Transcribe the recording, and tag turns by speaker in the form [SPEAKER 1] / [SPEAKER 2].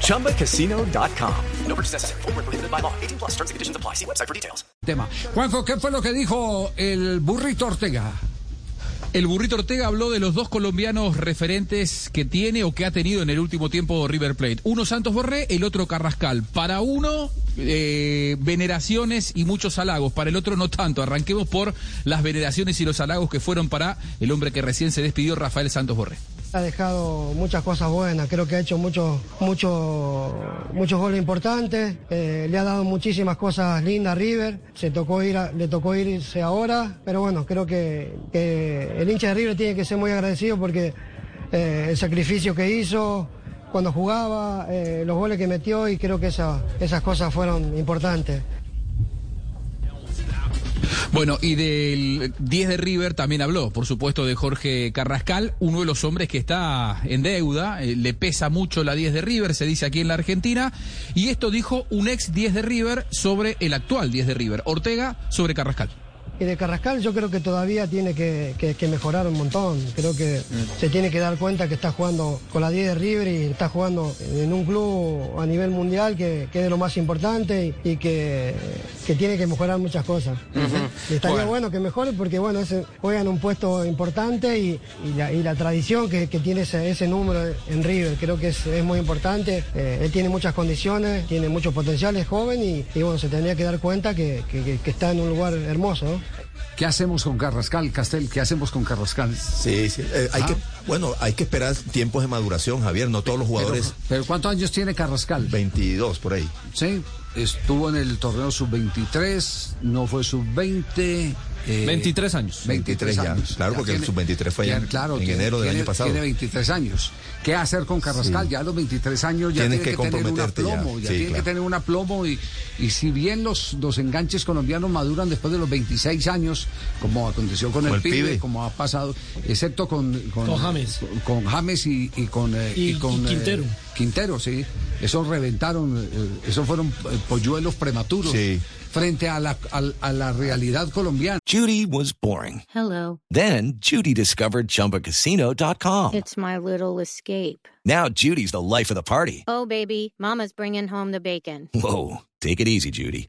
[SPEAKER 1] ChumbaCasino.com. No purchase necessary. Full prohibited by law. 18 plus terms and conditions apply. See website for details.
[SPEAKER 2] tema. Juanjo, ¿qué fue lo que dijo el burrito Ortega?
[SPEAKER 3] El burrito Ortega habló de los dos colombianos referentes que tiene o que ha tenido en el último tiempo River Plate. Uno Santos Borré, el otro Carrascal. Para uno, eh, veneraciones y muchos halagos. Para el otro, no tanto. Arranquemos por las veneraciones y los halagos que fueron para el hombre que recién se despidió, Rafael Santos Borré.
[SPEAKER 4] Ha dejado muchas cosas buenas, creo que ha hecho muchos muchos muchos goles importantes, eh, le ha dado muchísimas cosas lindas a River, se tocó ir le tocó irse ahora, pero bueno, creo que, que el hincha de River tiene que ser muy agradecido porque eh, el sacrificio que hizo cuando jugaba, eh, los goles que metió y creo que esa- esas cosas fueron importantes.
[SPEAKER 3] Bueno, y del 10 de River también habló, por supuesto, de Jorge Carrascal, uno de los hombres que está en deuda, eh, le pesa mucho la 10 de River, se dice aquí en la Argentina, y esto dijo un ex 10 de River sobre el actual 10 de River, Ortega sobre Carrascal.
[SPEAKER 4] Y de Carrascal yo creo que todavía tiene que, que- que mejorar un montón. Creo que se tiene que dar cuenta que está jugando con la 10 de River y está jugando en un club a nivel mundial que, que es de lo más importante y, y que, que tiene que mejorar muchas cosas. Y estaría
[SPEAKER 3] Bueno.
[SPEAKER 4] bueno. que mejore porque bueno, ese, juega en un puesto importante y, y la, y la tradición que, que tiene ese, ese número en River. Creo que es, es muy importante. Eh, él tiene muchas condiciones, tiene mucho potencial, es joven y, y, bueno, se tendría que dar cuenta que, que- que- que está en un lugar hermoso. ¿no?
[SPEAKER 2] ¿Qué hacemos con Carrascal, Castel? ¿Qué hacemos con Carrascal?
[SPEAKER 5] Sí, sí. eh, hay
[SPEAKER 2] Ah.
[SPEAKER 5] que, bueno, hay que esperar tiempos de maduración, Javier. No todos los
[SPEAKER 2] Pero,
[SPEAKER 5] jugadores.
[SPEAKER 2] pero ¿cuántos años tiene Carrascal?
[SPEAKER 5] 22 por ahí.
[SPEAKER 2] Sí, estuvo en el torneo sub-23, no fue sub-20. eh,
[SPEAKER 3] 23 años.
[SPEAKER 2] 23
[SPEAKER 5] 23 ya,
[SPEAKER 2] años.
[SPEAKER 5] claro,
[SPEAKER 2] Ya
[SPEAKER 5] porque el
[SPEAKER 2] tiene-
[SPEAKER 5] sub-23 fue
[SPEAKER 2] ya,
[SPEAKER 5] en-
[SPEAKER 2] claro,
[SPEAKER 5] en
[SPEAKER 2] tiene-
[SPEAKER 5] enero del
[SPEAKER 2] tiene-
[SPEAKER 5] año pasado.
[SPEAKER 2] Tiene 23 años. ¿Qué hacer con Carrascal?
[SPEAKER 5] Sí.
[SPEAKER 2] Ya a los 23 años ya
[SPEAKER 5] Tienes
[SPEAKER 2] tiene
[SPEAKER 5] que
[SPEAKER 2] que, tener un aplomo, ya,
[SPEAKER 5] Sí,
[SPEAKER 2] tiene
[SPEAKER 5] claro.
[SPEAKER 2] que tener un aplomo y, y si bien los, los enganches colombianos maduran después de los 26 años, como aconteció con
[SPEAKER 5] Como
[SPEAKER 2] el,
[SPEAKER 5] el
[SPEAKER 2] pibe,
[SPEAKER 5] pibe.
[SPEAKER 2] como ha pasado, excepto con, con,
[SPEAKER 6] Con James.
[SPEAKER 2] con James y, y con, eh,
[SPEAKER 6] Y-
[SPEAKER 2] con
[SPEAKER 6] y
[SPEAKER 2] eh,
[SPEAKER 6] Quintero.
[SPEAKER 2] Sí. Esos reventaron, eh, esos fueron eh, polluelos prematuros
[SPEAKER 5] Sí.
[SPEAKER 2] frente a la, a la realidad colombiana.
[SPEAKER 7] Judy was boring.
[SPEAKER 8] Hello.
[SPEAKER 7] Then Judy discovered ChumbaCasino.com.
[SPEAKER 8] It's my little escape.
[SPEAKER 7] Now Judy's the life of the party.
[SPEAKER 8] Oh, baby, Mama's bringing home the bacon.
[SPEAKER 7] Whoa, take it easy, Judy.